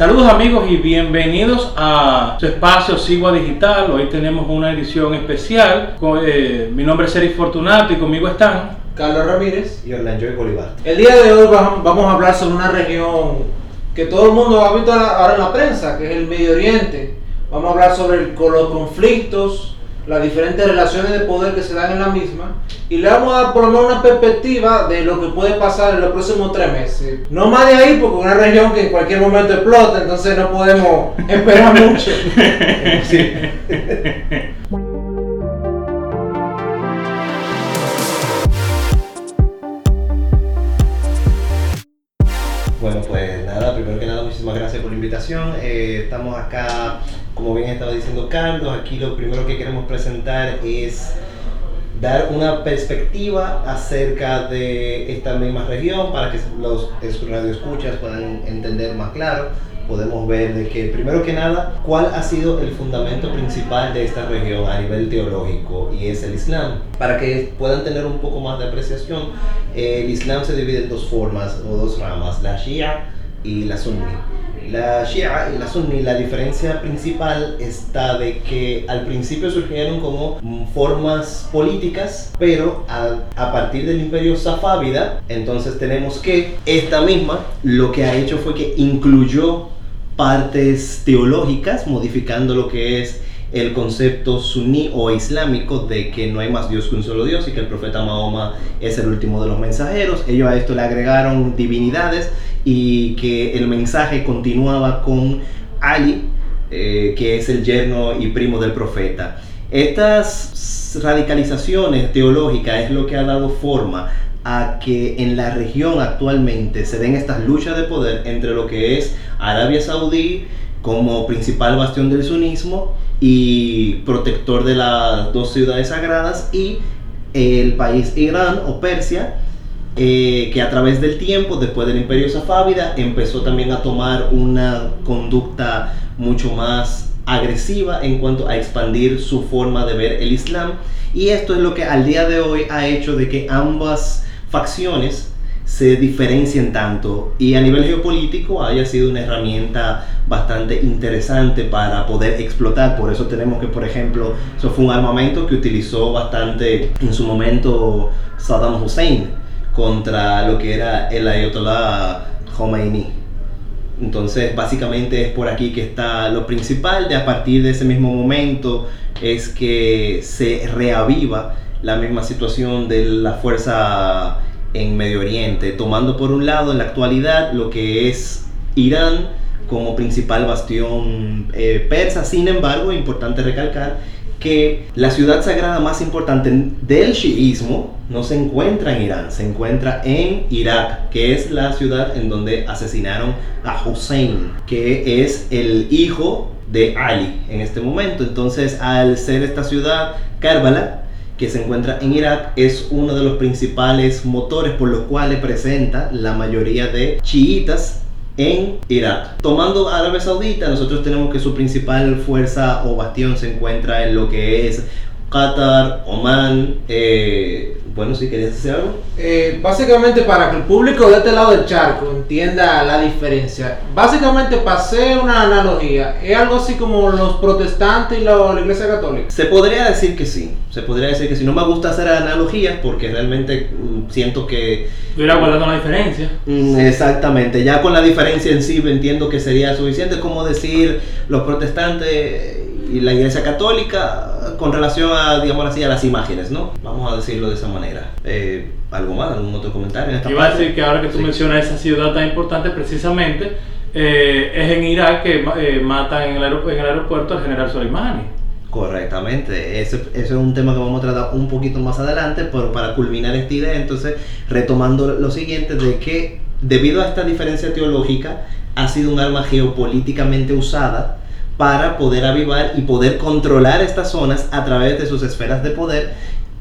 Saludos amigos y bienvenidos a su espacio Sigua Digital. Hoy tenemos una edición especial. Eh, mi nombre es Eric Fortunato y conmigo están Carlos Ramírez y Orlando Bolívar. El día de hoy vamos a hablar sobre una región que todo el mundo ha visto ahora en la prensa, que es el Medio Oriente. Vamos a hablar sobre los conflictos, las diferentes relaciones de poder que se dan en la misma y le vamos a dar por lo menos una perspectiva de lo que puede pasar en los próximos tres meses. No más de ahí, porque es una región que en cualquier momento explota, entonces no podemos esperar mucho. Bueno, pues nada, primero que nada, muchísimas gracias por la invitación. Eh, estamos acá, como bien estaba diciendo Carlos, aquí lo primero que queremos presentar es dar una perspectiva acerca de esta misma región para que los radioescuchas puedan entender más claro. Podemos ver de que, primero que nada, cuál ha sido el fundamento principal de esta región a nivel teológico y es el Islam. Para que puedan tener un poco más de apreciación, el Islam se divide en dos formas o dos ramas, la Shia y la Sunni. La Shia y la Sunni, la diferencia principal está de que al principio surgieron como formas políticas, pero a, partir del imperio safávida, entonces tenemos que esta misma lo que ha hecho fue que incluyó partes teológicas, modificando lo que es el concepto suní o islámico de que no hay más Dios que un solo Dios y que el profeta Mahoma es el último de los mensajeros. Ellos a esto le agregaron divinidades y que el mensaje continuaba con Ali, eh, que es el yerno y primo del profeta. Estas radicalizaciones teológicas es lo que ha dado forma a que en la región actualmente se den estas luchas de poder entre lo que es Arabia Saudí como principal bastión del sunismo y protector de las dos ciudades sagradas y el país Irán o Persia eh, que a través del tiempo, después del imperio safávida, empezó también a tomar una conducta mucho más agresiva en cuanto a expandir su forma de ver el Islam. Y esto es lo que al día de hoy ha hecho de que ambas facciones se diferencien tanto y a nivel geopolítico haya sido una herramienta bastante interesante para poder explotar. Por eso tenemos que, por ejemplo, eso fue un armamento que utilizó bastante en su momento Saddam Hussein contra lo que era el Ayatollah Khomeini. Entonces, básicamente es por aquí que está lo principal. De a partir de ese mismo momento es que se reaviva la misma situación de la fuerza en Medio Oriente, tomando por un lado en la actualidad lo que es Irán como principal bastión eh, persa. Sin embargo, importante recalcar que la ciudad sagrada más importante del chiismo no se encuentra en Irán, se encuentra en Irak, que es la ciudad en donde asesinaron a Hussein, que es el hijo de Ali en este momento. Entonces, al ser esta ciudad, Karbala, que se encuentra en Irak, es uno de los principales motores por los cuales presenta la mayoría de chiitas en Irak. Tomando Arabia Saudita, nosotros tenemos que su principal fuerza o bastión se encuentra en lo que es Qatar, Oman, eh, bueno, si querías decir algo. Eh, básicamente para que el público de este lado del charco entienda la diferencia. Básicamente pasé una analogía. Es algo así como los protestantes y la, iglesia católica. Se podría decir que sí. Se podría decir que sí. No me gusta hacer analogías porque realmente mm, siento que... Estuviera guardando la diferencia. Mm, exactamente. Ya con la diferencia en sí entiendo que sería suficiente como decir los protestantes y la iglesia católica con relación a, digamos así, a las imágenes, ¿no? Vamos a decirlo de esa manera. Eh, ¿Algo más? ¿Algún otro comentario en esta Iba a decir que ahora que tú mencionas esa ciudad tan importante, precisamente, eh, es en Irak que eh, matan en el, aeropuerto al general Soleimani. Correctamente, ese, ese, es un tema que vamos a tratar un poquito más adelante, pero para culminar esta idea, entonces retomando lo siguiente, de que debido a esta diferencia teológica, ha sido un arma geopolíticamente usada para poder avivar y poder controlar estas zonas a través de sus esferas de poder.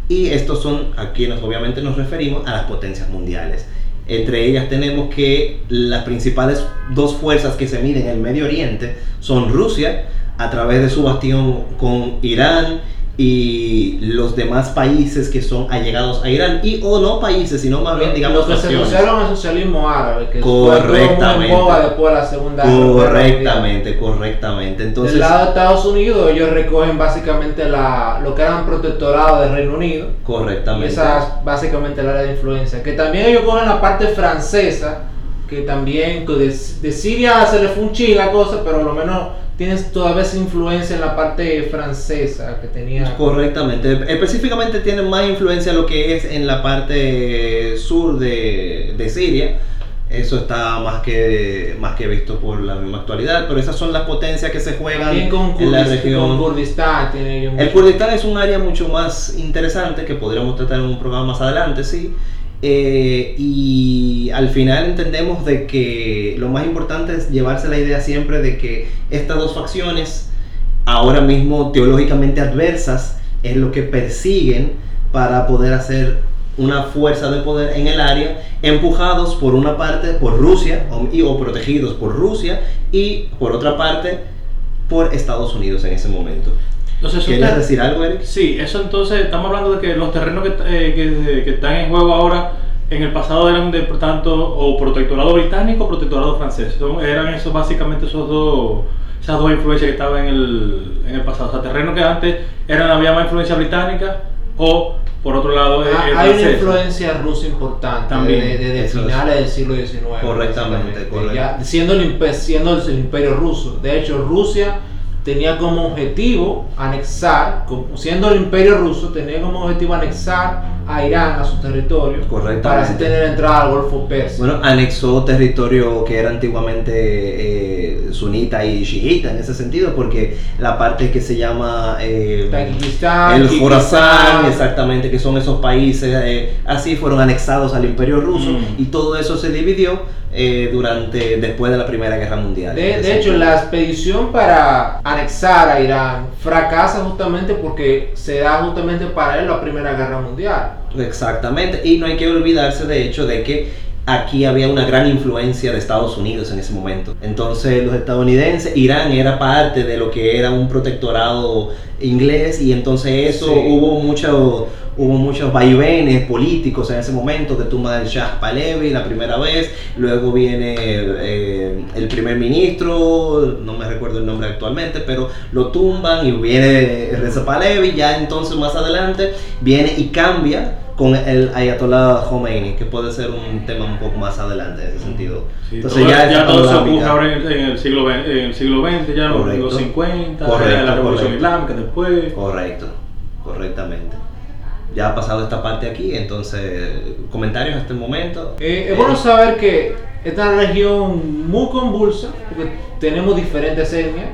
Y estos son a quienes obviamente nos referimos a las potencias mundiales. Entre ellas tenemos que las principales dos fuerzas que se miden en el Medio Oriente son Rusia, a través de su bastión con Irán y los demás países que son allegados a Irán y o no países sino más bien digamos los que se asociaron al socialismo árabe que Correctamente. fue después de la segunda Guerra Mundial. correctamente correctamente. Entonces Del lado de Estados Unidos ellos recogen básicamente la, lo que eran protectorado del Reino Unido. Y correctamente esa es básicamente el área de influencia. Que también ellos cogen la parte francesa que también de, de Siria se le fue un la cosa pero lo menos tienes todavía esa influencia en la parte francesa que tenía Correctamente. Específicamente tiene más influencia lo que es en la parte sur de, de Siria. Eso está más que, más que visto por la misma actualidad, pero esas son las potencias que se juegan con, en la región. con Kurdistán tiene El Kurdistán es un área mucho más interesante que podríamos tratar en un programa más adelante, sí. Eh, y al final entendemos de que lo más importante es llevarse la idea siempre de que estas dos facciones, ahora mismo teológicamente adversas, es lo que persiguen para poder hacer una fuerza de poder en el área, empujados por una parte por Rusia o, protegidos por Rusia y por otra parte por Estados Unidos en ese momento. Entonces, ¿Quieres usted- decir algo, Eric? Sí, eso entonces, estamos hablando de que los terrenos que, eh, que- que están en juego ahora, en el pasado eran de, por tanto, o protectorado británico o protectorado francés. Son- eran esos básicamente esos dos, esas dos influencias que estaban en el, en el pasado. O sea, terrenos que antes eran, había más influencia británica o, por otro lado, eh, Ah, eh, hay una influencia rusa importante También, desde de, es. finales del siglo XIX. Correctamente, correcto. Ya siendo, el, siendo el imperio ruso. De hecho, Rusia tenía como objetivo anexar, siendo el imperio ruso, tenía como objetivo anexar a Irán a su territorio para así tener entrada al Golfo Persia. Bueno, anexó territorio que era antiguamente eh, sunita y chiita en ese sentido, porque la parte que se llama eh, el Khorasan, exactamente, que son esos países, eh, así fueron anexados al Imperio Ruso Mm. y todo eso se dividió eh, durante después de la Primera Guerra Mundial. De, de hecho, la expedición para anexar a Irán fracasa justamente porque se da justamente para él la Primera Guerra Mundial. Exactamente, y no hay que olvidarse de hecho de que aquí había una gran influencia de Estados Unidos en ese momento. Entonces los estadounidenses, Irán era parte de lo que era un protectorado inglés y entonces eso Sí. hubo mucho hubo muchos vaivenes políticos en ese momento de tumba del Shah Pahlavi la primera vez, luego viene eh, el primer ministro, no me recuerdo el nombre actualmente, pero lo tumban y viene Reza Pahlavi, ya entonces más adelante viene y cambia con el Ayatollah Khomeini, que puede ser un tema un poco más adelante en ese sentido. Sí, Entonces todo- ya, ya, todo se ocurre ahora en, en el siglo XX, en el siglo XX ya en los- Correcto. los 50, Correcto, la revolución correcto. islámica después. Correcto, correctamente. Ya ha pasado esta parte aquí, entonces, comentarios hasta el momento. Eh, es bueno saber que esta es una región muy convulsa, porque tenemos diferentes etnias,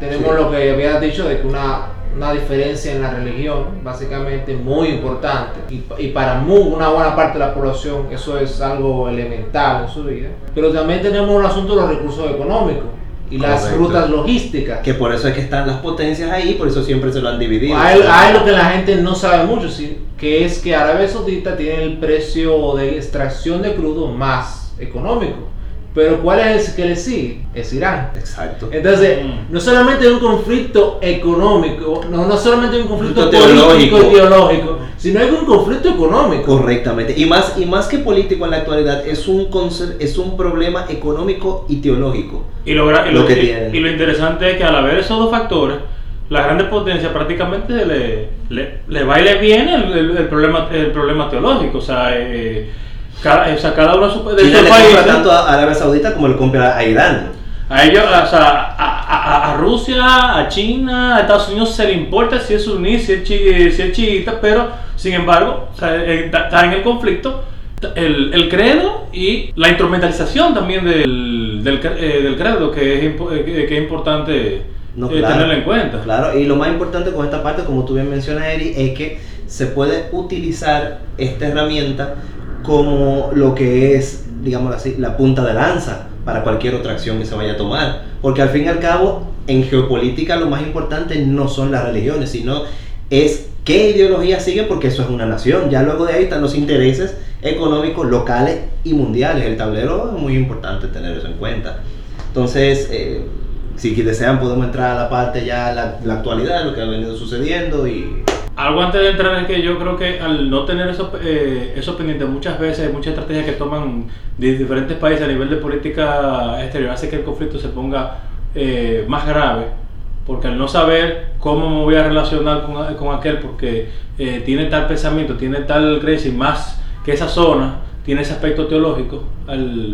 tenemos Sí. lo que habías dicho de que una, una diferencia en la religión, básicamente muy importante, y, y para muy, una buena parte de la población eso es algo elemental en su vida, pero también tenemos el asunto de los recursos económicos y las Correcto. rutas logísticas. Que por eso es que están las potencias ahí, por eso siempre se lo han dividido. Hay, hay lo que la gente no sabe mucho, sí, que es que Arabia Saudita tiene el precio de extracción de crudo más económico. Pero ¿cuál es el que le sigue? Es Irán. Exacto. Entonces, Mm. no solamente hay un conflicto económico, no, no solamente hay un conflicto Conflicto político teológico. y teológico, sino hay un conflicto económico. Correctamente. Y más, y más que político en la actualidad, es un, es un problema económico y teológico. Y lo, y Lo lo- que y- lo interesante es que al haber esos dos factores, las grandes potencias prácticamente le, le, le va y le viene el, el- el problema, el problema teológico. O sea, eh, cada, o sea, cada uno de China le compra tanto a Arabia Saudita como le compra a Irán. a ellos, o sea, a, a- a Rusia, a China, a Estados Unidos se le importa si es suní, si es, chi- si es chiita, pero sin embargo, o sea, eh, está en el conflicto el, el credo y la instrumentalización también del, del, eh, del credo, que es, eh, que, que es importante No, eh, claro. tenerlo en cuenta. Claro, y lo más importante con esta parte, como tú bien mencionas, Eri, es que se puede utilizar esta herramienta como lo que es, digamos así, la punta de lanza para cualquier otra acción que se vaya a tomar. Porque al fin y al cabo, en geopolítica lo más importante no son las religiones, sino es qué ideología sigue, porque eso es una nación. Ya luego de ahí están los intereses económicos locales y mundiales. El tablero es muy importante tener eso en cuenta. Entonces, eh, si desean podemos entrar a la parte ya, la, la actualidad, lo que ha venido sucediendo y... Algo antes de entrar es que yo creo que al no tener eso, eh, eso pendiente muchas veces, hay muchas estrategias que toman de diferentes países a nivel de política exterior, hace que el conflicto se ponga eh, más grave, porque al no saber cómo me voy a relacionar con, con aquel, porque eh, tiene tal pensamiento, tiene tal creencia más que esa zona, tiene ese aspecto teológico.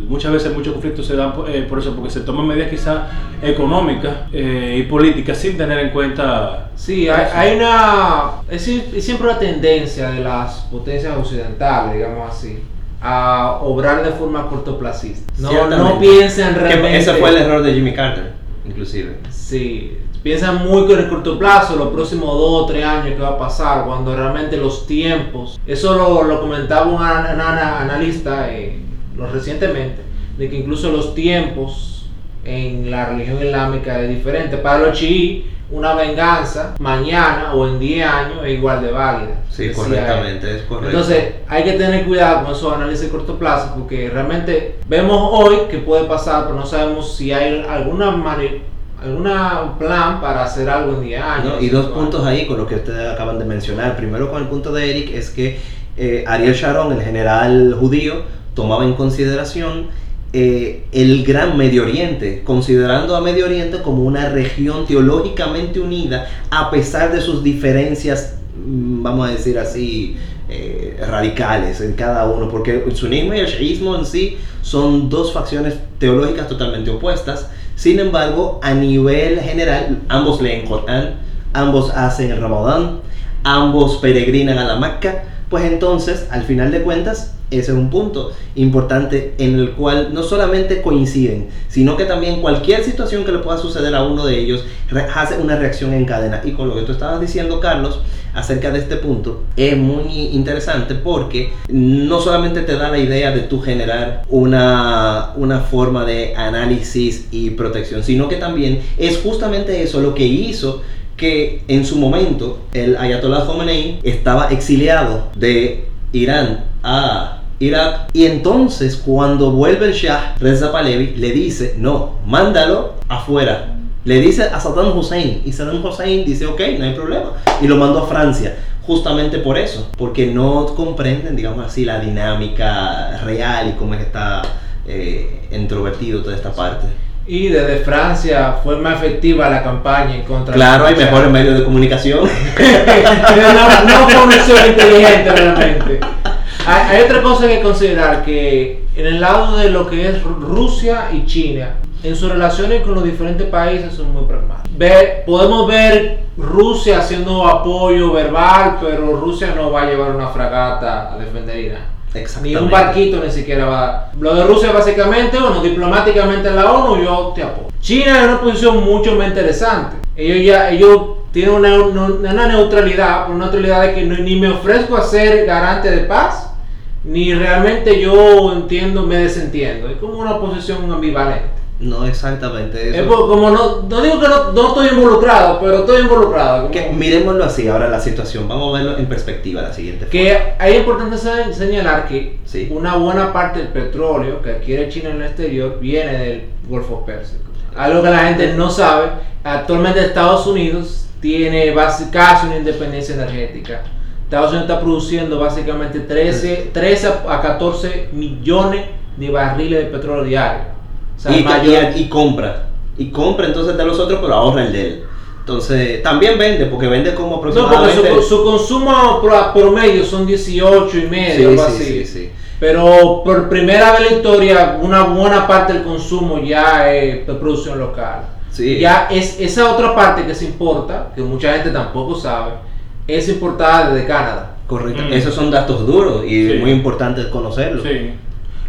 Muchas veces muchos conflictos se dan por, eh, por eso, porque se toman medidas quizás económicas eh, y políticas sin tener en cuenta... Sí, hay, hay una. Es, es siempre una tendencia de las potencias occidentales, digamos así, a obrar de forma cortoplacista. No, no piensan Que realmente. ese fue el error de Jimmy Carter, inclusive. Sí, piensan muy con el corto plazo, los próximos dos o tres años que va a pasar, cuando realmente los tiempos. Eso lo, lo comentaba un ana- ana- analista eh, lo recientemente, de que incluso los tiempos en la religión islámica es diferente. Para los chiíes, una venganza mañana o en 10 años es igual de válida. Sí, él. correctamente, es correcto. Entonces hay que tener cuidado con esos análisis de corto plazo porque realmente vemos hoy que puede pasar, pero no sabemos si hay alguna mani- alguna plan para hacer algo en 10 años. ¿no? Y dos puntos ahí con lo que ustedes acaban de mencionar. Primero con el punto de Eric es que eh, Ariel Sharon, el general judío, tomaba en consideración eh, el gran Medio Oriente, considerando a Medio Oriente como una región teológicamente unida a pesar de sus diferencias, mm, vamos a decir así, eh, radicales en cada uno, porque el sunismo y el shiismo en sí son dos facciones teológicas totalmente opuestas. Sin embargo, a nivel general, ambos leen Corán, ambos hacen el Ramadán, ambos peregrinan a la Meca, pues entonces, al final de cuentas, ese es un punto importante en el cual no solamente coinciden, sino que también cualquier situación que le pueda suceder a uno de ellos hace una reacción en cadena. Y con lo que tú estabas diciendo, Carlos, acerca de este punto, es muy interesante porque no solamente te da la idea de tú generar una, una forma de análisis y protección, sino que también es justamente eso lo que hizo que en su momento el Ayatollah Khomeini estaba exiliado de Irán a Irak. Y entonces cuando vuelve el Shah Reza Pahlavi le dice no mándalo afuera le dice a Saddam Hussein y Saddam Hussein dice ok no hay problema y lo mandó a Francia justamente por eso porque no comprenden digamos así la dinámica real y cómo es que está eh, introvertido toda esta parte. Y desde Francia fue más efectiva la campaña en contra claro de hay mejores medios de comunicación. No, no fue inteligente realmente. Hay, hay otra cosa que considerar que en el lado de lo que es Ru- Rusia y China, en sus relaciones con los diferentes países son muy pragmáticos. Ve- podemos ver Rusia haciendo apoyo verbal, pero Rusia no va a llevar una fragata a defender Irán. Ni un barquito ni siquiera va. Lo de Rusia básicamente, bueno, diplomáticamente en la ONU yo te apoyo. China es una posición mucho más interesante. Ellos ya, ellos tienen una, una- neutralidad, una neutralidad de que no- ni me ofrezco a ser garante de paz, ni realmente yo entiendo, me desentiendo. Es como una posición ambivalente. No exactamente eso. Es por- como no, no digo que no, no estoy involucrado, pero estoy involucrado. Que miremoslo así, ahora la situación, vamos a verlo en perspectiva la siguiente Que forma. es importante se- señalar que Sí. una buena parte del petróleo que adquiere China en el exterior viene del Golfo Pérsico. Algo que la gente no sabe, actualmente Estados Unidos tiene casi una independencia energética. Estados Unidos está produciendo básicamente 13, 13 a 14 millones de barriles de petróleo diario. O sea, y, el mayor- y- y compra, y compra entonces de los otros, pero ahorra el de él. Entonces, también vende, porque vende como no, porque aproximadamente... su, su consumo pro- promedio son 18 y medio, Sí, algo sí, así. sí, sí. Pero por primera vez en la historia, una buena parte del consumo ya es de producción local. Sí. Ya es esa otra parte que se importa, que mucha gente tampoco sabe, es importada desde Canadá. Correcto. Mm. Esos son datos duros y Sí. muy importante conocerlos. Sí.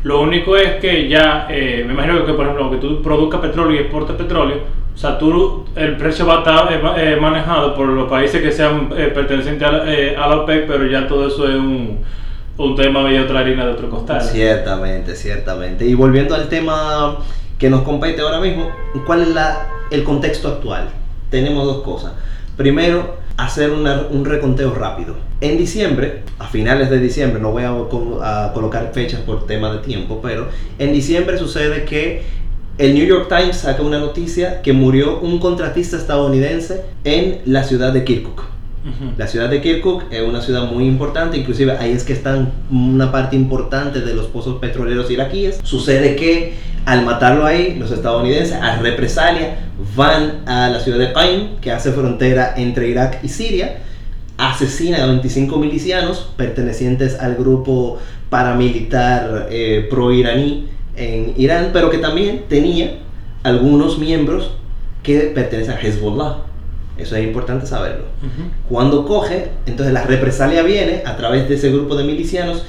Lo único es que ya, eh, me imagino que por ejemplo, que tú produzcas petróleo y exportes petróleo, o sea, tú, el precio va a estar eh, eh, manejado por los países que sean pertenecientes a, la- a OPEC, pero ya todo eso es un, un tema y otra harina de otro costal. Ciertamente, ciertamente. Y volviendo al tema que nos compete ahora mismo, ¿cuál es la, el contexto actual? Tenemos dos cosas. Primero, hacer un reconteo rápido. En diciembre, a finales de diciembre, no voy a, co- a colocar fechas por tema de tiempo, pero en diciembre sucede que el New York Times saca una noticia que murió un contratista estadounidense en la ciudad de Kirkuk. La ciudad de Kirkuk es una ciudad muy importante, inclusive ahí es que están una parte importante de los pozos petroleros iraquíes. Sucede que al matarlo ahí, los estadounidenses, a represalia, van a la ciudad de Qaim, que hace frontera entre Irak y Siria, asesinan a 25 milicianos pertenecientes al grupo paramilitar eh, pro-iraní en Irán, pero que también tenía algunos miembros que pertenecen a Hezbollah. Eso es importante saberlo. Cuando coge, entonces la represalia viene a través de ese grupo de milicianos,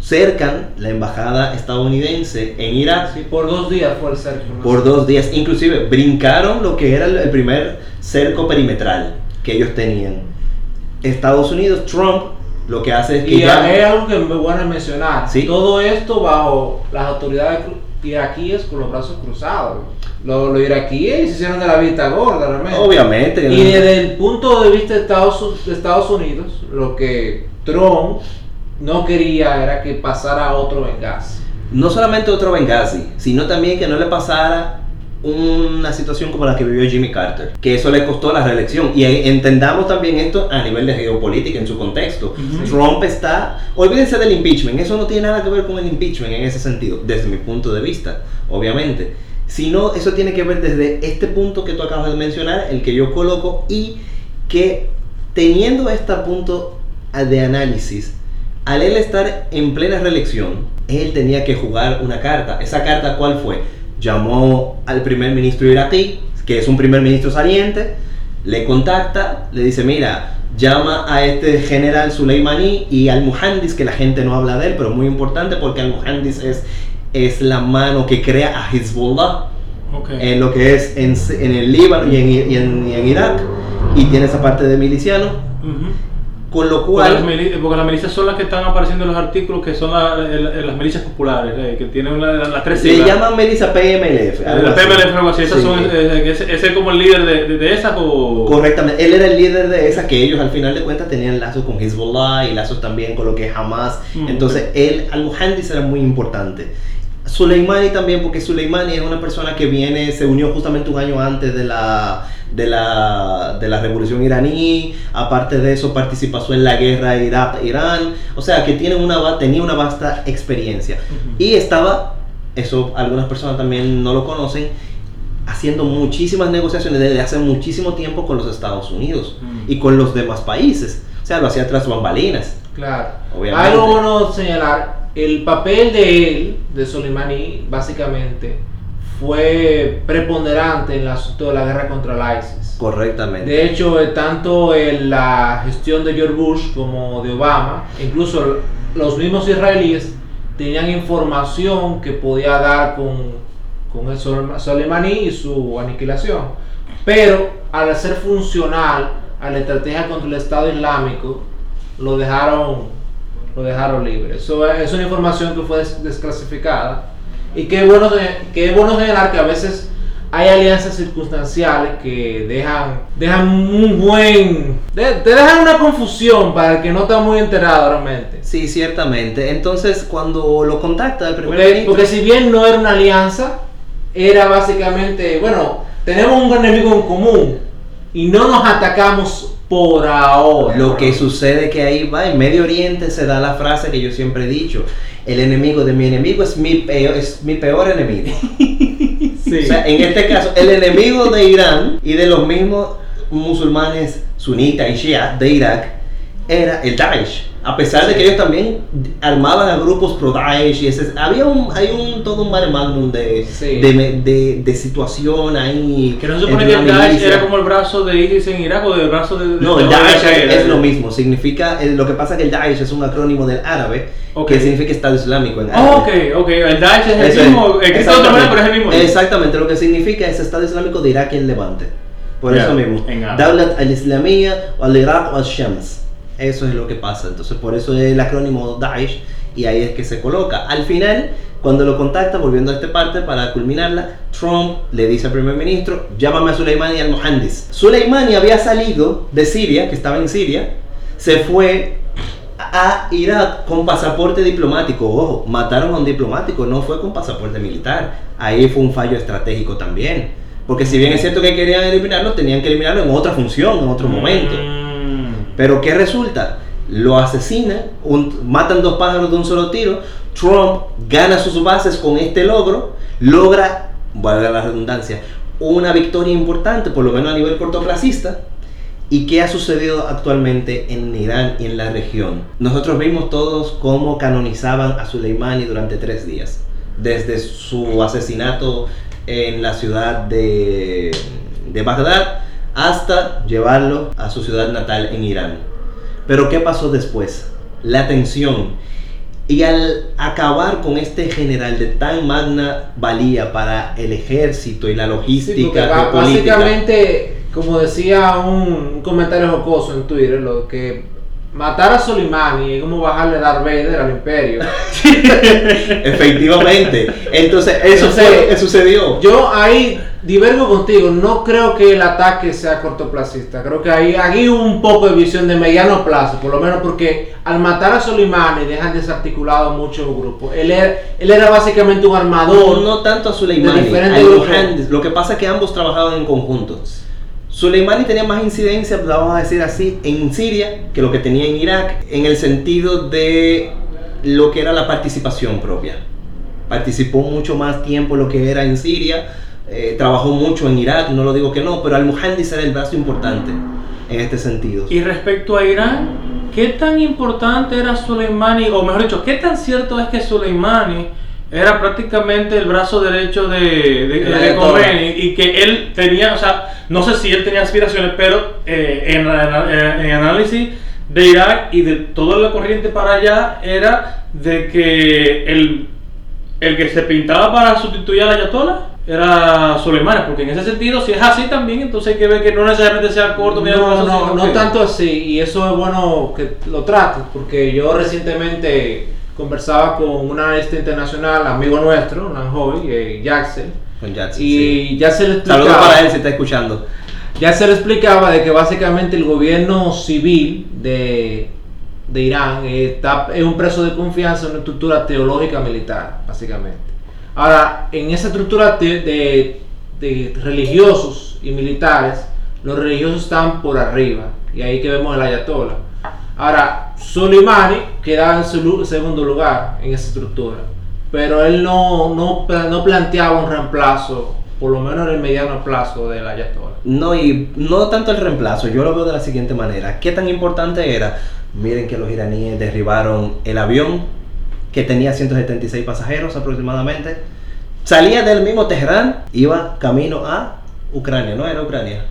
cercan la embajada estadounidense en Irak Sí, por dos días fue el cerco. ¿no? por dos días, inclusive brincaron lo que era el primer cerco perimetral que ellos tenían. Estados Unidos, Trump, lo que hace es que Y ya- es algo que es bueno mencionar. Sí. Todo esto bajo las autoridades iraquíes con los brazos cruzados. Los, los iraquíes se hicieron de la vista gorda, realmente. obviamente, Y desde el punto de vista de Estados, de Estados Unidos, lo que Trump no quería era que pasara otro Benghazi. no solamente otro Benghazi, sino también que no le pasara una situación como la que vivió Jimmy Carter, que eso le costó la reelección. Y entendamos también esto a nivel de geopolítica en su contexto. Trump está, olvídense del impeachment, eso no tiene nada que ver con el impeachment en ese sentido, desde mi punto de vista, obviamente. Sino eso tiene que ver desde este punto que tú acabas de mencionar, el que yo coloco, y que teniendo este punto de análisis, al él estar en plena reelección, él tenía que jugar una carta. ¿Esa carta cuál fue? Llamó al primer ministro iraquí, que es un primer ministro saliente, le contacta, le dice, mira, llama a este general Soleimani y al Muhandis, que la gente no habla de él, pero muy importante porque al Muhandis es, es la mano que crea a Hezbollah en lo que es en, en el Líbano y en, y en- y en Irak, y tiene esa parte de miliciano. Con lo Porque las, cual... mili- porque las milicias son las que están apareciendo en los artículos, que son la- el- las milicias populares, eh, que tienen la- la- las tres Se siglas. llaman Melissa PMLF. La. PMLF algo así. Esas Sí. son, eh, ese, ese es como el líder de, de, de esas o... Correctamente, él era el líder de esa que ellos al final de cuentas tenían lazos con Hezbollah y lazos también con lo que es Hamas. Mm, Entonces, él, al-Muhandis era muy importante. Soleimani también, porque Soleimani es una persona que viene, se unió justamente un año antes de la, de la, de la revolución iraní. Aparte de eso, participó en la guerra Irak-Irán. O sea, que tiene una, tenía una vasta experiencia. Y estaba, eso algunas personas también no lo conocen, haciendo muchísimas negociaciones desde hace muchísimo tiempo con los Estados Unidos Mm. y con los demás países. O sea, lo hacía tras bambalinas. Claro. Obviamente. Algo bueno señalar, el papel de él, de Soleimani, básicamente, fue preponderante en el asunto de la guerra contra el ISIS. Correctamente. De hecho, eh, tanto en la gestión de George Bush como de Obama, incluso los mismos israelíes tenían información que podía dar con, con el Sol- Soleimani y su aniquilación. Pero al ser funcional a la estrategia contra el Estado Islámico, lo dejaron, lo dejaron libre. Eso es, es una información que fue des- desclasificada. Y qué bueno, qué bueno señalar que a veces hay alianzas circunstanciales que dejan, dejan un buen... de- te dejan una confusión para el que no está muy enterado realmente. Sí, ciertamente. Entonces, cuando lo contacta el primer Porque, ministro, porque si bien no era una alianza, era básicamente, bueno, tenemos un enemigo en común y no nos atacamos por ahora. Lo que sucede que ahí va, en Medio Oriente se da la frase que yo siempre he dicho, el enemigo de mi enemigo es mi peor, es mi peor enemigo. Sí. O sea, en este caso, el enemigo de Irán y de los mismos musulmanes sunitas y shia de Irak era el Daesh. A pesar de que ellos también armaban a grupos pro Daesh y ese, había un, hay un todo un mare magnum de, Sí. de, de, de situación ahí. Que no se supone que el Daesh milicia. era como el brazo de ISIS en Irak o el brazo de... No, de- el Daesh de- es, lo mismo, significa, eh, lo que pasa es que el Daesh es un acrónimo del árabe Ok. que significa Estado Islámico en Oh, árabe. ok, ok. El Daesh es Eso el mismo, es, de otra manera, pero es el mismo. Exactamente, lo que significa es Estado Islámico de Irak y el Levante. Por Ya, eso mismo. Daulat al-Islamiyya al-Iraq al-Shams. Eso es lo que pasa. Entonces, por eso es el acrónimo Daesh y ahí es que se coloca. Al final, cuando lo contacta, volviendo a esta parte para culminarla, Trump le dice al primer ministro, llámame a Soleimani al Mohandis. Soleimani había salido de Siria, que estaba en Siria, se fue a Irak con pasaporte diplomático. Ojo, mataron a un diplomático, no fue con pasaporte militar. Ahí fue un fallo estratégico también. Porque si bien es cierto que querían eliminarlo, tenían que eliminarlo en otra función, en otro momento. Pero ¿qué resulta? Lo asesinan, un- matan dos pájaros de un solo tiro. Trump gana sus bases con este logro, logra, valga la redundancia, una victoria importante, por lo menos a nivel cortoplacista. ¿Y qué ha sucedido actualmente en Irán y en la región? Nosotros vimos todos cómo canonizaban a Soleimani durante tres días, desde su asesinato en la ciudad de, de Bagdad hasta llevarlo a su ciudad natal en Irán. Pero ¿qué pasó después? La tensión. Y al acabar con este general de tan magna valía para el ejército y la logística política, básicamente, como decía un, un comentario jocoso en Twitter, lo que matar a Soleimani es como bajarle Darth Vader al imperio. efectivamente. Entonces, eso Entonces, fue lo que sucedió. Yo ahí divergo contigo, no creo que el ataque sea cortoplacista, creo que ahí, aquí hubo un poco de visión de mediano plazo, por lo menos porque al matar a Soleimani dejan desarticulado muchos grupos. Él era, él era básicamente un armador. No, no tanto a Soleimani, de diferentes grupos. Lo que pasa es que ambos trabajaban en conjunto. Soleimani tenía más incidencia, vamos a decir así, en Siria que lo que tenía en Irak, en el sentido de lo que era la participación propia. Participó mucho más tiempo lo que era en Siria, eh, trabajó mucho en Irak, no lo digo que no, pero Al-Muhandis era el brazo importante en este sentido. Y respecto a Irán, ¿qué tan importante era Soleimani, o mejor dicho, qué tan cierto es que Soleimani era prácticamente el brazo derecho de, de, de y que él tenía, o sea, no sé si él tenía aspiraciones, pero eh, en, la- en análisis de Irak y de toda la corriente para allá era de que el, el que se pintaba para sustituir al ayatollah era Soleimani, porque en ese sentido, si es así también, entonces hay que ver que no necesariamente sea corto, No, no, no que- tanto así, y eso es bueno que lo trates, porque yo recientemente conversaba con un analista internacional, amigo nuestro, un hobby, eh, Jackson, Con sí. y ya se le Saludos explicaba, para él si está escuchando. ya se le explicaba de que básicamente el gobierno civil de, de Irán está, es un preso de confianza en una estructura teológica militar, básicamente. Ahora, en esa estructura te- de, de religiosos y militares, los religiosos están por arriba, y ahí que vemos el ayatollah. Ahora, Soleimani quedaba en su segundo lugar en esa estructura, pero él no, no, no planteaba un reemplazo, por lo menos en el mediano plazo del ayatollah. No, y no tanto el reemplazo, yo lo veo de la siguiente manera. ¿Qué tan importante era? Miren que los iraníes derribaron el avión que tenía 176 pasajeros aproximadamente. Salía del mismo Teherán, iba camino a Ucrania, ¿no era Ucrania?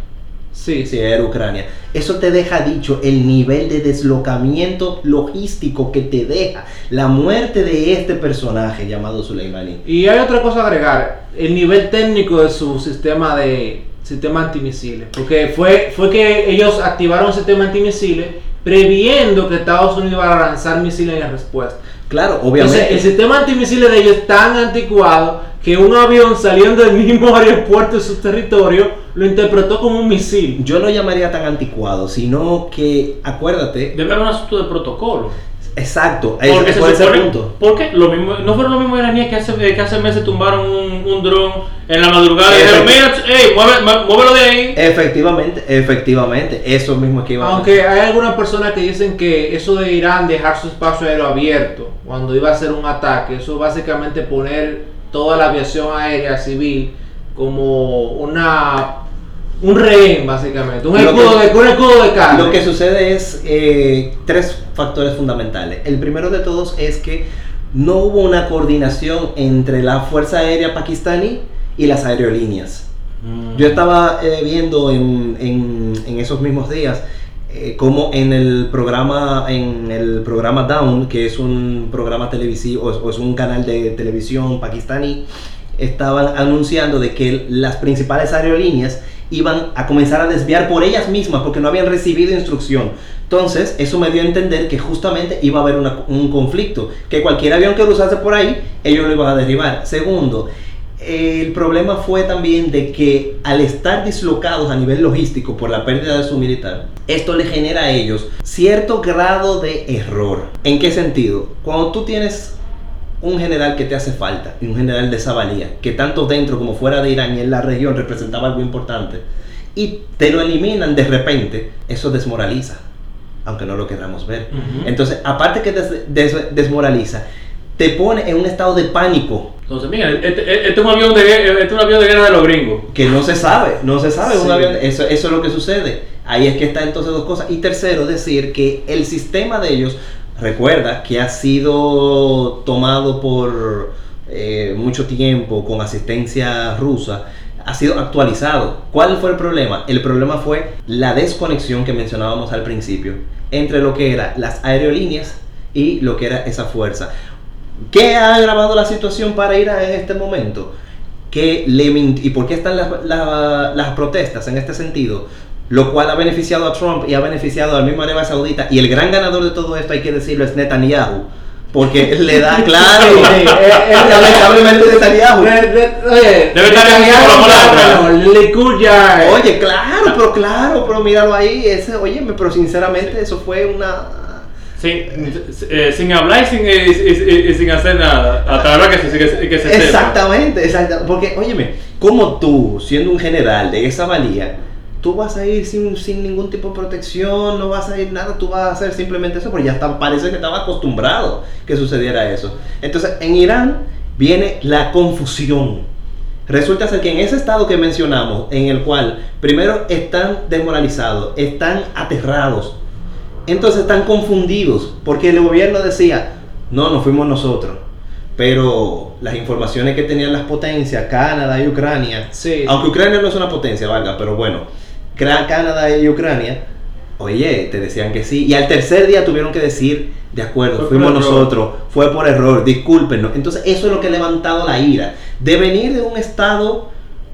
Sí, Sí, era Ucrania. Eso te deja dicho el nivel de deslocamiento logístico que te deja la muerte de este personaje llamado Soleimani. Y hay otra cosa a agregar, el nivel técnico de su sistema de sistema antimisiles, porque fue fue que ellos activaron un sistema antimisiles previendo que Estados Unidos iba a lanzar misiles en respuesta. Claro, Entonces, obviamente. el sistema antimisiles de ellos es tan anticuado que un avión saliendo del mismo aeropuerto de su territorio lo interpretó como un misil. Yo no llamaría tan anticuado, sino que, acuérdate, Debe haber un asunto de protocolo. Exacto, Porque es se por ese supone- punto. Porque lo mismo, no fueron los mismos iraníes que hace, que hace meses tumbaron un, un dron en la madrugada y dijeron, mira, hey, mueve- mu- muévelo de ahí. Efectivamente, efectivamente, eso mismo es que iba a Aunque hay algunas personas que dicen que eso de Irán dejar su espacio aéreo abierto cuando iba a hacer un ataque, eso básicamente poner toda la aviación aérea civil como una un rehén básicamente, un escudo, que- de, un escudo de carne. Lo que sucede es eh, tres factores fundamentales. El primero de todos es que no hubo una coordinación entre la Fuerza Aérea Pakistaní y las aerolíneas. Yo estaba eh, viendo en, en- en esos mismos días eh, como en el programa en el programa Down, que es un programa televisivo o es un canal de televisión pakistaní, estaban anunciando de que las principales aerolíneas iban a comenzar a desviar por ellas mismas porque no habían recibido instrucción. Entonces, eso me dio a entender que justamente iba a haber un conflicto, que cualquier avión que cruzase por ahí, ellos lo iban a derribar. Segundo, el problema fue también de que al estar dislocados a nivel logístico por la pérdida de su militar, esto le genera a ellos cierto grado de error. ¿En qué sentido? Cuando tú tienes un general que te hace falta, y un general de esa valía, que tanto dentro como fuera de Irán y en la región representaba algo importante, y te lo eliminan de repente, eso desmoraliza, aunque no lo queramos ver. Entonces, aparte que des- des- desmoraliza, te pone en un estado de pánico Entonces, mira, este, este es un avión de, este es un avión de guerra de los gringos. que no se sabe, no se sabe un Sí. avión, eso, eso es lo que sucede. Ahí es que está entonces dos cosas. Y tercero, decir que el sistema de ellos, recuerda que ha sido tomado por eh, mucho tiempo con asistencia rusa, ha sido actualizado. ¿Cuál fue el problema? El problema fue la desconexión que mencionábamos al principio entre lo que eran las aerolíneas y lo que era esa fuerza. ¿Qué ha agravado la situación para ir a este momento? le y por qué están las, la- las protestas en este sentido, lo cual ha beneficiado a Trump y ha beneficiado al mismo Arabia Saudita y el gran ganador de todo esto hay que decirlo es Netanyahu, porque le da claro, Sí, lamentablemente Netanyahu. Oye, Debe estar en Netanyahu eh. Oye, claro, pero claro, pero míralo ahí, ese, óyeme, pero sinceramente eso fue una Sin, eh, sin hablar y sin, y- y- y sin hacer nada. Hasta ahora que se, que, se- que se sepa. Exactamente, exactamente. Porque, óyeme, como tú, siendo un general de esa valía, tú vas a ir sin, sin ningún tipo de protección, no vas a ir nada, tú vas a hacer simplemente eso, porque ya está, parece que estaba acostumbrado que sucediera eso. Entonces, en Irán viene la confusión. Resulta ser que en ese estado que mencionamos, en el cual primero están desmoralizados, están aterrados, entonces están confundidos, porque el gobierno decía, no, no fuimos nosotros. Pero las informaciones que tenían las potencias, Canadá y Ucrania, Sí. aunque Ucrania no es una potencia, valga, pero bueno, Canadá y Ucrania, oye, te decían que sí. Y al tercer día tuvieron que decir, de acuerdo, Fue fuimos error. nosotros, fue por error, discúlpenos. Entonces eso es lo que ha levantado la ira, de venir de un estado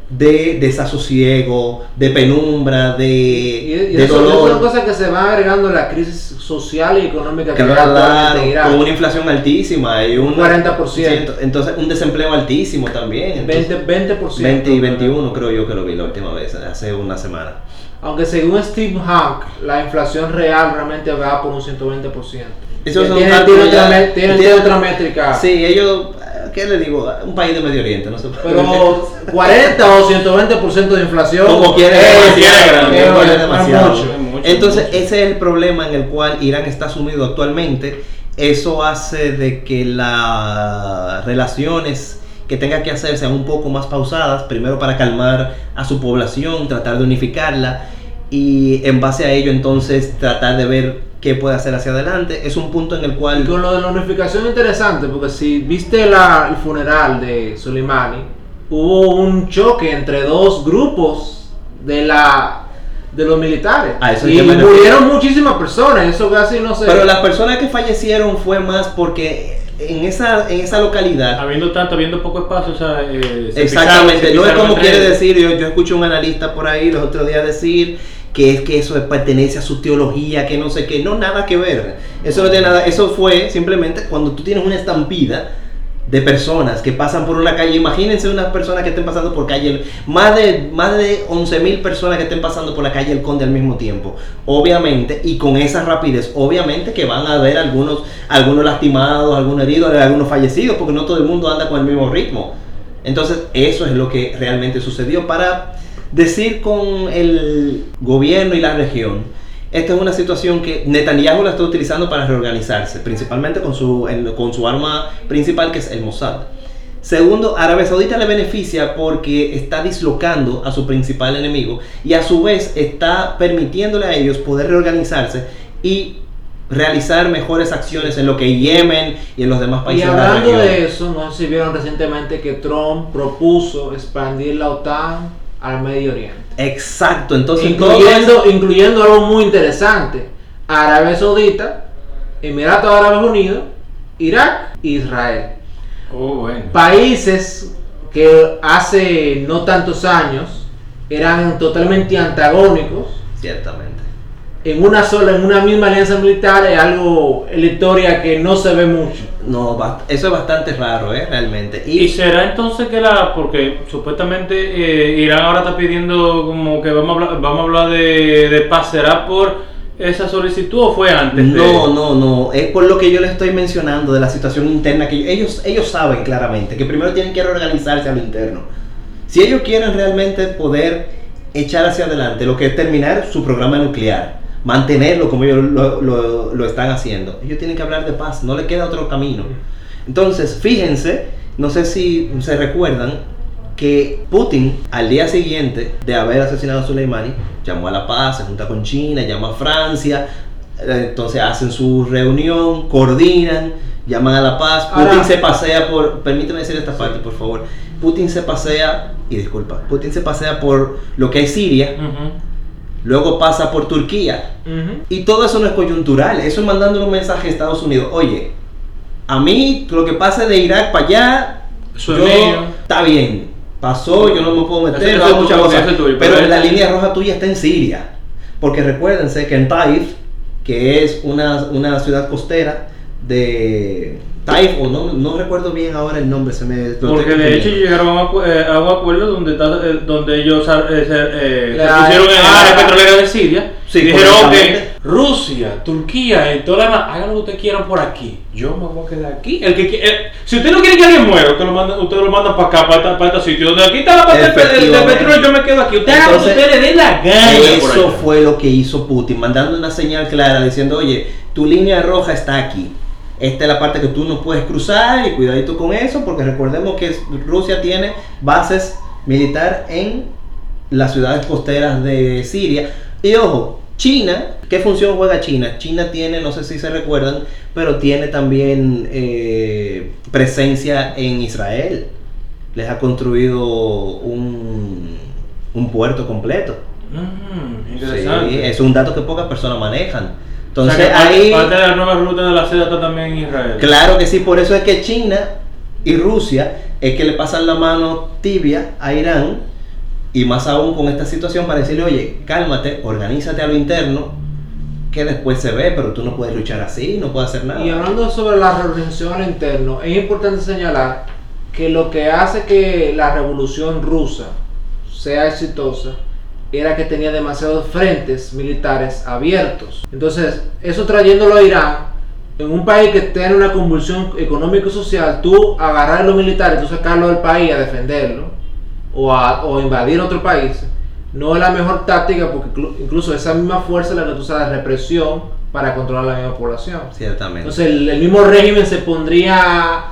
de desasosiego, de penumbra, de, Y, y de eso, dolor. son cosas que se van agregando la crisis social y económica que Claro, con una inflación altísima y un 40%. Entonces, un desempleo altísimo también. Entonces, 20, 20%. 20 y 21 creo yo que lo vi la última vez, hace una semana. Aunque según Steve Hank, la inflación real realmente va por un 120%. Esos son otra, ya- métrica. Sí, ellos, ¿qué les digo? Un país de Medio Oriente, no sé. Pero 40 o 120% de inflación. como quiera, es- demasiado, Entonces, mucho. ese es el problema en el cual Irán está sumido actualmente. Eso hace de que las relaciones que tenga que hacer sean un poco más pausadas, primero para calmar a su población, tratar de unificarla y en base a ello entonces tratar de ver qué puede hacer hacia adelante. Es un punto en el Y cual... con lo de la unificación es interesante, porque si viste la- el funeral de Soleimani, hubo un choque entre dos grupos de la de los militares. A eso y murieron muchísimas personas, eso casi no sé. Pero las personas que fallecieron fue más porque en esa, en esa localidad Habiendo tanto, habiendo poco espacio, o sea, eh, se Exactamente, pisaron- se no es como quiere decir, yo, yo escucho un analista por ahí los otros días decir que es que eso es- pertenece a su teología, que no sé qué, no, nada que ver. Eso no tiene nada, eso fue simplemente cuando tú tienes una estampida de personas que pasan por una calle, imagínense unas personas que estén pasando por calle, más de, más de 11 mil personas que estén pasando por la calle El Conde al mismo tiempo, obviamente, y con esa rapidez, obviamente que van a haber algunos, algunos lastimados, algunos heridos, algunos fallecidos, porque no todo el mundo anda con el mismo ritmo. Entonces, eso es lo que realmente sucedió. Para decir con el gobierno y la región, esta es una situación que Netanyahu la está utilizando para reorganizarse, principalmente con su, en- con su arma principal, que es el Mossad. Segundo, Arabia Saudita le beneficia porque está dislocando a su principal enemigo y a su vez está permitiéndole a ellos poder reorganizarse y realizar mejores acciones en lo que Yemen y en los demás y países de la hablando región. de eso, no sé si vieron recientemente que Trump propuso expandir la OTAN al Medio Oriente. Exacto, entonces todo incluyendo, incluyendo algo muy interesante, Arabia Saudita, Emiratos Árabes Unidos, Irak e Israel. Oh, bueno. Países que hace no tantos años eran totalmente antagónicos, Ciertamente. En una sola, en una misma alianza militar es algo en la historia que no se ve mucho. No, eso es bastante raro, ¿eh? Realmente. ¿Y Y, será entonces que la, porque supuestamente eh, Irán ahora está pidiendo como que vamos a hablar, vamos a hablar de, de paz, ¿será por esa solicitud o fue antes? de- no, no, no. Es por lo que yo le estoy mencionando de la situación interna que ellos, ellos saben claramente que primero tienen que reorganizarse a lo interno. Si ellos quieren realmente poder echar hacia adelante lo que es terminar su programa nuclear, mantenerlo como ellos lo, lo- lo están haciendo, ellos tienen que hablar de paz, no le queda otro camino. Entonces, fíjense, no sé si se recuerdan que Putin al día siguiente de haber asesinado a Soleimani llamó a la paz, se junta con China, llama a Francia, eh, entonces hacen su reunión, coordinan, llaman a la paz, Putin Ahora- se pasea por, permíteme decir esta parte por favor, Putin se pasea, y disculpa, Putin se pasea por lo que es Siria. Luego pasa por Turquía, y todo eso no es coyuntural, eso es mandándole un mensaje a Estados Unidos. Oye, a mí lo que pase de Irak para allá, yo- está bien. Pasó, yo no me puedo meter, muchas cosas, pero pero la línea roja tuya está en Siria. Porque recuérdense que en Taif, que es una, una ciudad costera de Taif, o no, no recuerdo bien ahora el nombre, se me... lo Porque de hecho llegaron a, eh, a un acuerdo donde, eh, donde ellos eh, se, eh, se La- pusieron en el área petrolera de Siria Sí, y dijeron que Rusia, Turquía y toda la demás, hagan lo que ustedes quieran por aquí. Yo me voy a quedar aquí. El que, qui- eh, si usted no quiere que alguien muera, usted lo manda, usted lo manda para acá, para, esta- para este sitio. Donde aquí está la parte del- petróleo, yo me quedo aquí. Usted haga lo que usted le dé la gana. Eso fue lo que hizo Putin, mandando una señal clara diciendo, oye, tu línea roja está aquí. Esta es la parte que tú no puedes cruzar y cuidadito con eso, porque recordemos que Rusia tiene bases militar en las ciudades costeras de Siria. Y ojo, China, ¿qué función juega China? China tiene, no sé si se recuerdan, pero tiene también eh, presencia en Israel. Les ha construido un, un puerto completo. Mm, Sí, es un dato que pocas personas manejan. O sea, Entonces ahí, parte de la nueva ruta de la seda está también en Israel. claro que sí, por eso es que China y Rusia es que le pasan la mano tibia a Irán y más aún con esta situación para decirle, oye, cálmate, organízate a lo interno, que después se ve, pero tú no puedes luchar así, no puedes hacer nada. Y hablando sobre la al interno, es importante señalar que lo que hace que la revolución rusa sea exitosa era que tenía demasiados frentes militares abiertos. Entonces, eso trayéndolo a Irán, en un país que tiene una convulsión económico social, tú agarrar a los militares, tú sacarlo del país a defenderlo o a o invadir otro país, no es la mejor táctica porque inclu- incluso esa misma fuerza es la que tú usas de represión para controlar la misma población. Ciertamente. Entonces el, el mismo régimen se pondría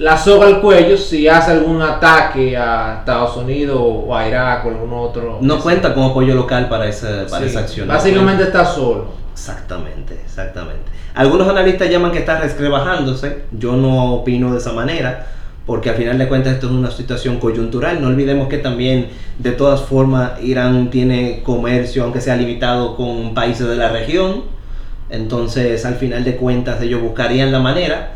la soga al cuello si hace algún ataque a Estados Unidos o a Irak o algún otro. no cuenta como apoyo local para, esa, para Sí. esa acción. Básicamente está solo. Exactamente, exactamente. Algunos analistas llaman que está resquebrajándose. Yo no opino de esa manera, porque al final de cuentas esto es una situación coyuntural. No olvidemos que también, de todas formas, Irán tiene comercio, aunque sea limitado, con países de la región. Entonces, al final de cuentas, ellos buscarían la manera.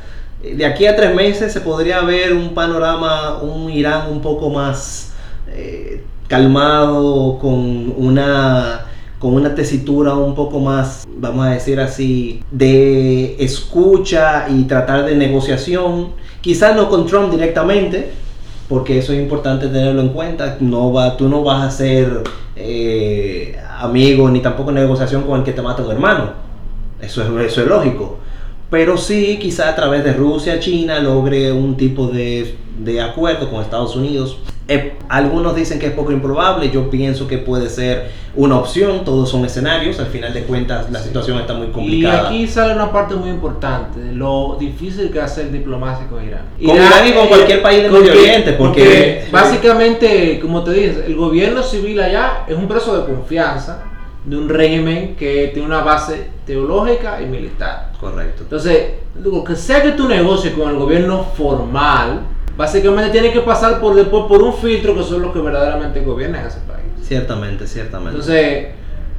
De aquí a tres meses se podría ver un panorama, un Irán un poco más eh, calmado, con una con una tesitura un poco más, vamos a decir así, de escucha y tratar de negociación. Quizás no con Trump directamente, porque eso es importante tenerlo en cuenta. No va, tú no vas a ser eh, amigo ni tampoco negociación con el que te mata un hermano. Eso es, eso es lógico. Pero sí, quizá a través de Rusia, China, logre un tipo de, de acuerdo con Estados Unidos. Eh, algunos dicen que es poco improbable, yo pienso que puede ser una opción, todos son escenarios, al final de cuentas la situación está muy Y complicada. aquí sale una parte muy importante, lo difícil que es hacer diplomacia con Irán. Con Irán y con eh, cualquier país del porque- Medio Oriente, porque- básicamente, como te dices, el gobierno civil allá es un preso de confianza de un régimen que tiene una base teológica y militar. Correcto. Entonces, lo que sea que tú negocies con el gobierno formal, básicamente tiene que pasar por después por un filtro que son los que verdaderamente gobiernan ese país. Ciertamente, ciertamente. Entonces,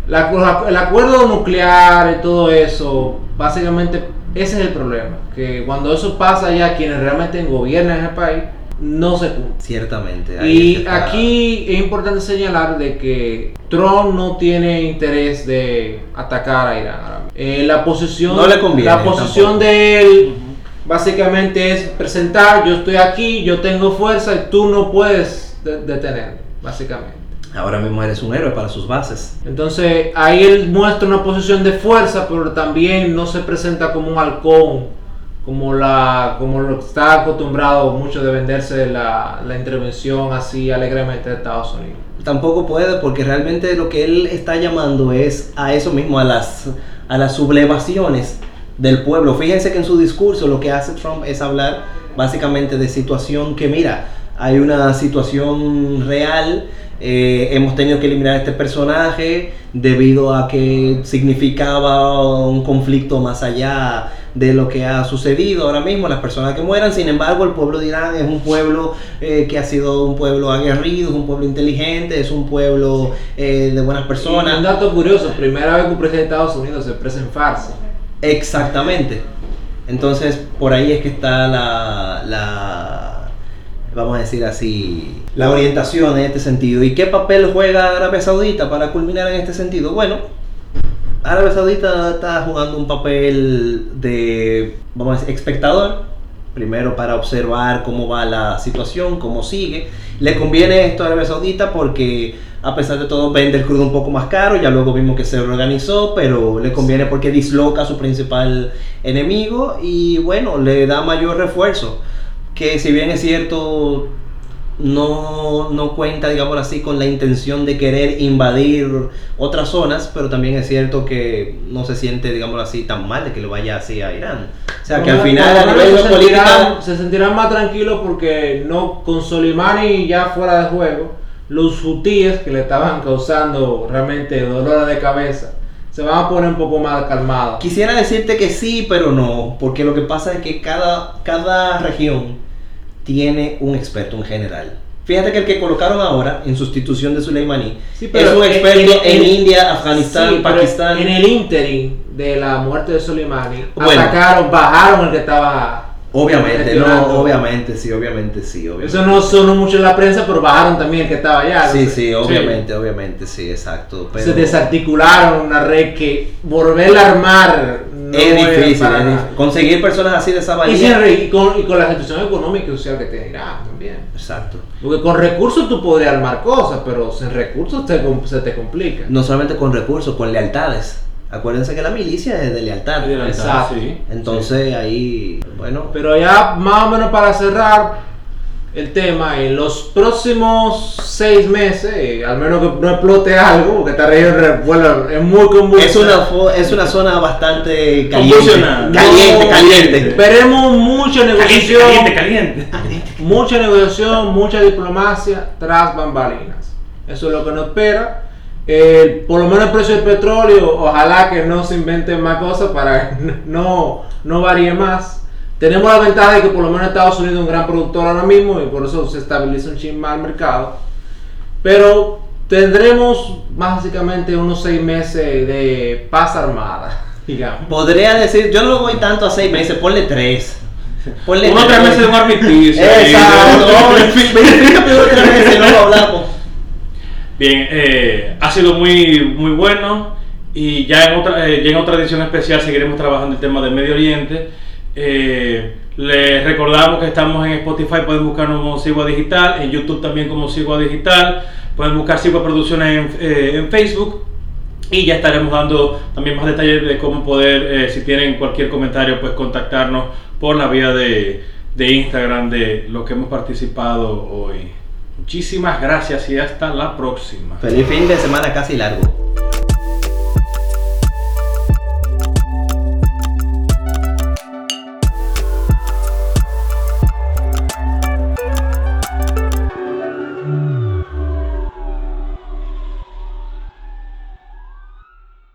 la- la- el acuerdo nuclear y todo eso, básicamente ese es el problema. Que cuando eso pasa ya, quienes realmente gobiernan ese país no se cumple. Ciertamente. ahí es Y que aquí es importante señalar de que Trump no tiene interés de atacar a Irán. ahora mismo. Eh, la posición, No le conviene, la posición tampoco. de él básicamente es presentar, yo estoy aquí, yo tengo fuerza y tú no puedes de- detenerme, básicamente. Ahora mismo eres un héroe para sus bases. Entonces ahí él muestra una posición de fuerza, pero también no se presenta como un halcón, como la como lo que está acostumbrado mucho de venderse la, la intervención así alegremente de Estados Unidos. Tampoco puede porque realmente lo que él está llamando es a eso mismo, a las, a las sublevaciones del pueblo. Fíjense que en su discurso lo que hace Trump es hablar básicamente de situación que mira, hay una situación real, eh, hemos tenido que eliminar a este personaje debido a que significaba un conflicto más allá de lo que ha sucedido ahora mismo, las personas que mueran. Sin embargo, el pueblo de Irán es un pueblo eh, que ha sido un pueblo aguerrido, es un pueblo inteligente, es un pueblo eh, de buenas Y un personas. dato curioso, primera vez que un presidente de Estados Unidos se expresa en farsa. Exactamente. Entonces, por ahí es que está la, la, vamos a decir así, la orientación en este sentido. ¿Y qué papel juega Arabia Saudita para culminar en este sentido? Bueno, Arabia Saudita está jugando un papel de, vamos a decir, espectador. Primero para observar cómo va la situación, cómo sigue. Le conviene esto a Arabia Saudita porque a pesar de todo vende el crudo un poco más caro. Ya luego vimos que se reorganizó, pero le conviene porque disloca a su principal enemigo y bueno, le da mayor refuerzo. Que si bien es cierto, no, no cuenta, digamos así, con la intención de querer invadir otras zonas, pero también es cierto que no se siente, digamos así, tan mal de que lo vaya así a Irán. O sea, que al final a nivel se sentirán, se sentirán más tranquilos porque no con Soleimani ya fuera de juego, los hutíes que le estaban causando realmente dolores de cabeza se van a poner un poco más calmados. Quisiera decirte que sí, pero no, porque lo que pasa es que cada, cada región tiene un experto en general. Fíjate que el que colocaron ahora en sustitución de Soleimani Sí, es un experto en, en- en- India, Afganistán, Sí, Pakistán. En el interim de la muerte de Soleimani, Bueno. atacaron, bajaron el que estaba. Obviamente, no, obviamente, sí, obviamente, sí, obviamente. Eso no sonó mucho en la prensa, pero bajaron también el que estaba allá. Sí, Entonces, sí, obviamente, obviamente, sí, exacto. Pero Se desarticularon una red que volverla a armar no es difícil, para es difícil. conseguir personas así de esa Y, re- y con, y con la situación económica y social que tiene Irán también. Exacto. Porque con recursos tú podrías armar cosas, pero sin recursos te se te complica. No solamente con recursos, con lealtades. Acuérdense que la milicia es de lealtad. Exacto. Sí. Entonces ahí, bueno, Pero ya más o menos para cerrar el tema, en los próximos seis meses, eh, al menos que no explote algo, porque esta región re- bueno, es muy convulsa. es una, es una zona bastante caliente. Convulsionada. Caliente, No, caliente. Veremos mucha Caliente, negociación, caliente, caliente. mucha negociación, mucha diplomacia tras bambalinas. Eso es lo que nos espera. Eh, por lo menos el precio del petróleo, ojalá que no se inventen más cosas para que no, no varíe más. Tenemos la ventaja de que por lo menos Estados Unidos es un gran productor ahora mismo y por eso se estabiliza un chin más el mercado. Pero tendremos básicamente unos seis meses de paz armada, digamos. Podría decir, yo no lo voy tanto a seis meses, ponle tres. Ponle Uno tres meses de un armisticio. Exacto. Tres meses, luego hablamos. Bien, eh, ha sido muy, muy bueno y ya en, otra, eh, ya en otra edición especial seguiremos trabajando el tema del Medio Oriente. Eh, les recordamos que estamos en Spotify, pueden buscarnos como Sigua Digital, en YouTube también como Sigua Digital, pueden buscar Sigua Producciones en, eh, Facebook y ya estaremos dando también más detalles de cómo poder, eh, si tienen cualquier comentario, pues contactarnos por la vía de, de Instagram de lo que hemos participado hoy. Muchísimas gracias y hasta la próxima. Feliz fin de semana casi largo.